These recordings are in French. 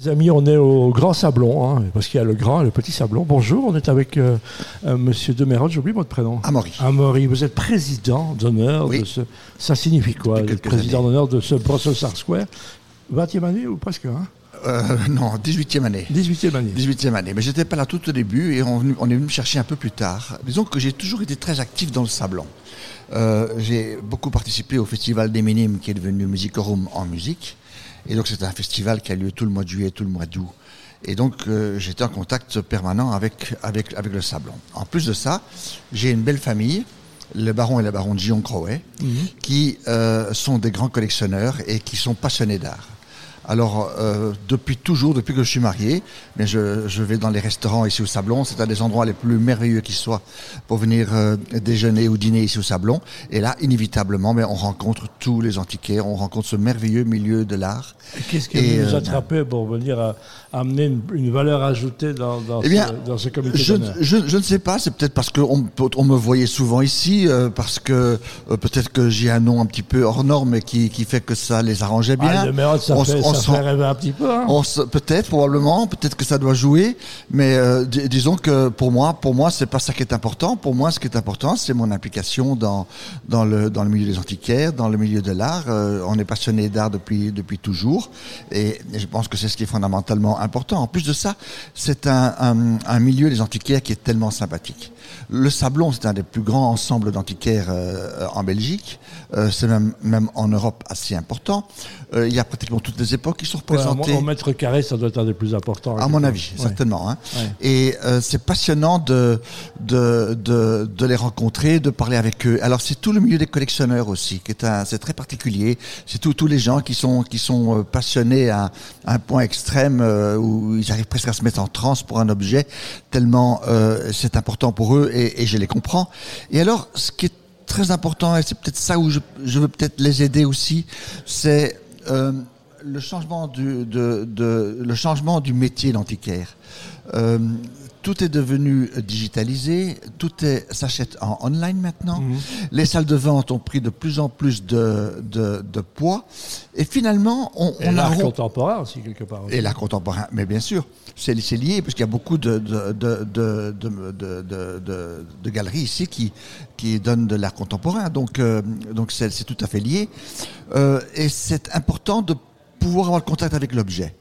Les amis, on est au Grand Sablon, hein, parce qu'il y a le grand et le petit Sablon. Bonjour, on est avec euh, euh, Monsieur Demerod, j'oublie votre prénom. Amaury. Amaury, vous êtes président d'honneur Oui. de ce... Ça signifie quoi, président d'honneur de ce Brussels Art Square? 20e année ou presque hein? Euh, non, 18e année. 18e année. 18e année. Mais j'étais pas là tout au début et on, on est venu me chercher un peu plus tard. Disons que j'ai toujours été très actif dans le Sablon. Euh, j'ai beaucoup participé au festival des Minimes qui est devenu Musicorum en musique. Et donc c'est un festival qui a lieu tout le mois de juillet, tout le mois d'août. Et donc euh, j'étais en contact permanent avec, avec, avec le Sablon. En plus de ça, j'ai une belle famille, le baron et la baronne Guillaume Crowet, qui euh, sont des grands collectionneurs et qui sont passionnés d'art. Alors, euh, depuis toujours, depuis que je suis marié, mais je, je vais dans les restaurants ici au Sablon. C'est un des endroits les plus merveilleux qui soient pour venir euh, déjeuner ou dîner ici au Sablon. Et là, inévitablement, mais on rencontre tous les antiquaires, on rencontre ce merveilleux milieu de l'art. Qu'est-ce qui Et, vous euh, attrapait pour venir à, amener une, une valeur ajoutée dans, dans Eh bien, ce, dans ce comité Je, d'honneur? je, je ne sais pas, c'est peut-être parce qu'on on me voyait souvent ici, euh, parce que peut-être que j'ai un nom un petit peu hors norme et qui, qui fait que ça les arrangeait bien. Ah, Demerod, ça, On fait, s- on ça fait rêver un petit peu. Hein On se- peut-être, probablement, peut-être que ça doit jouer, mais euh, dis- disons que pour moi, pour moi, c'est pas ça qui est important. Pour moi, ce qui est important, c'est mon implication dans dans le dans le milieu des antiquaires, dans le milieu de l'art. Euh, on est passionné d'art depuis depuis toujours, et, et je pense que c'est ce qui est fondamentalement important. En plus de ça, c'est un, un un milieu des antiquaires qui est tellement sympathique. Le Sablon, c'est un des plus grands ensembles d'antiquaires euh, en Belgique. C'est même même en Europe assez important. Il y a pratiquement toutes les époques qui sont Ouais, en- représentées. en mètre carré, ça doit être un des plus importants. À mon avis, Ouais. certainement. Hein. Ouais. Et euh, c'est passionnant de, de, de, de les rencontrer, de parler avec eux. Alors c'est tout le milieu des collectionneurs aussi, qui est un, c'est très particulier. C'est tous tous les gens qui sont qui sont euh, passionnés à, à un point extrême euh, où ils arrivent presque à se mettre en transe pour un objet tellement euh, c'est important pour eux et, et je les comprends. Et alors ce qui est très important et c'est peut-être ça où je, je veux peut-être les aider aussi, c'est euh, le changement du, de, de, le changement du métier d'antiquaire. Euh, tout est devenu digitalisé, tout s'achète en online maintenant. Mhm. Les salles de vente ont pris de plus en plus de, de, de poids. Et finalement, on, Et on a contemporain aussi, quelque part. et l'art contemporain, mais bien sûr, c'est lié parce qu'il y a beaucoup de, galeries ici qui, qui donnent de l'art contemporain, donc euh, donc c'est tout à fait lié. Euh, et c'est important de pouvoir avoir le contact avec l'objet.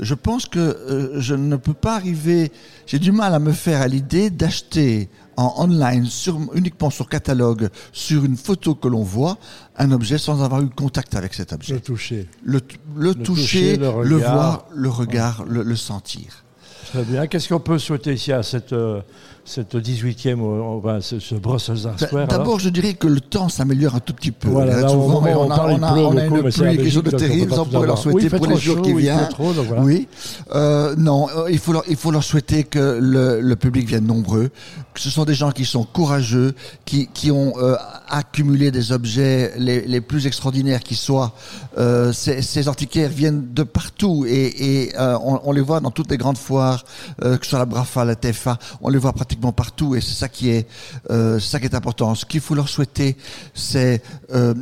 Je pense que euh, je ne peux pas arriver, j'ai du mal à me faire à l'idée d'acheter en online, sur, uniquement sur catalogue, sur une photo que l'on voit, un objet sans avoir eu contact avec cet objet Le toucher. le, le, toucher, toucher, le voir, le regard, le sentir. Très bien. Qu'est-ce qu'on peut souhaiter ici à cette, euh, cette 18e, euh, enfin, ce, ce Brussels Art Ben, Square D'abord, je dirais que le temps s'améliore un tout petit peu. Voilà, Hein, là, souvent, on on a, parle, on il a- pleut on a beaucoup, une pluie quelque chose de terrible, on pourrait leur. Oui, souhaiter pour les jours chaud, qui viennent. trop, voilà. Oui. Euh, non, il faut, leur, il faut leur souhaiter que le, le public vienne nombreux, que ce sont des gens qui sont courageux, qui, qui ont euh, accumulé des objets les, les plus extraordinaires qui soient. Euh, ces, ces antiquaires viennent de partout et, et on, on les voit dans toutes les grandes foires, euh, que ce soit la Brafa, la TFA, on les voit pratiquement partout et c'est ça qui est, euh, ça qui est important. Ce qu'il faut leur souhaiter, c'est euh,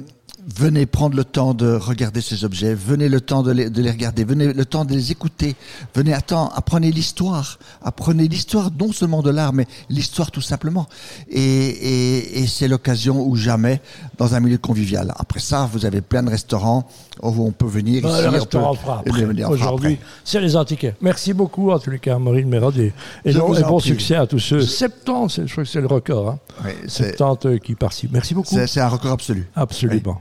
Venez prendre le temps de regarder ces objets, venez le temps de les, de les regarder, venez le temps de les écouter, venez attends, apprenez l'histoire, apprenez l'histoire non seulement de l'art, mais l'histoire tout simplement. Et, et, et c'est l'occasion ou jamais dans un milieu convivial. Après ça, vous avez plein de restaurants où on peut venir Bah, ici. le restaurant Aujourd'hui, c'est les antiquaires. Merci beaucoup, en tous les cas, Maureen Mérod. Et, et bon succès à tous ceux. 70, c'est- je crois que c'est le record. Hein. Oui, c'est 70 qui participent. Merci beaucoup. c'est- c'est un record absolu. Absolument.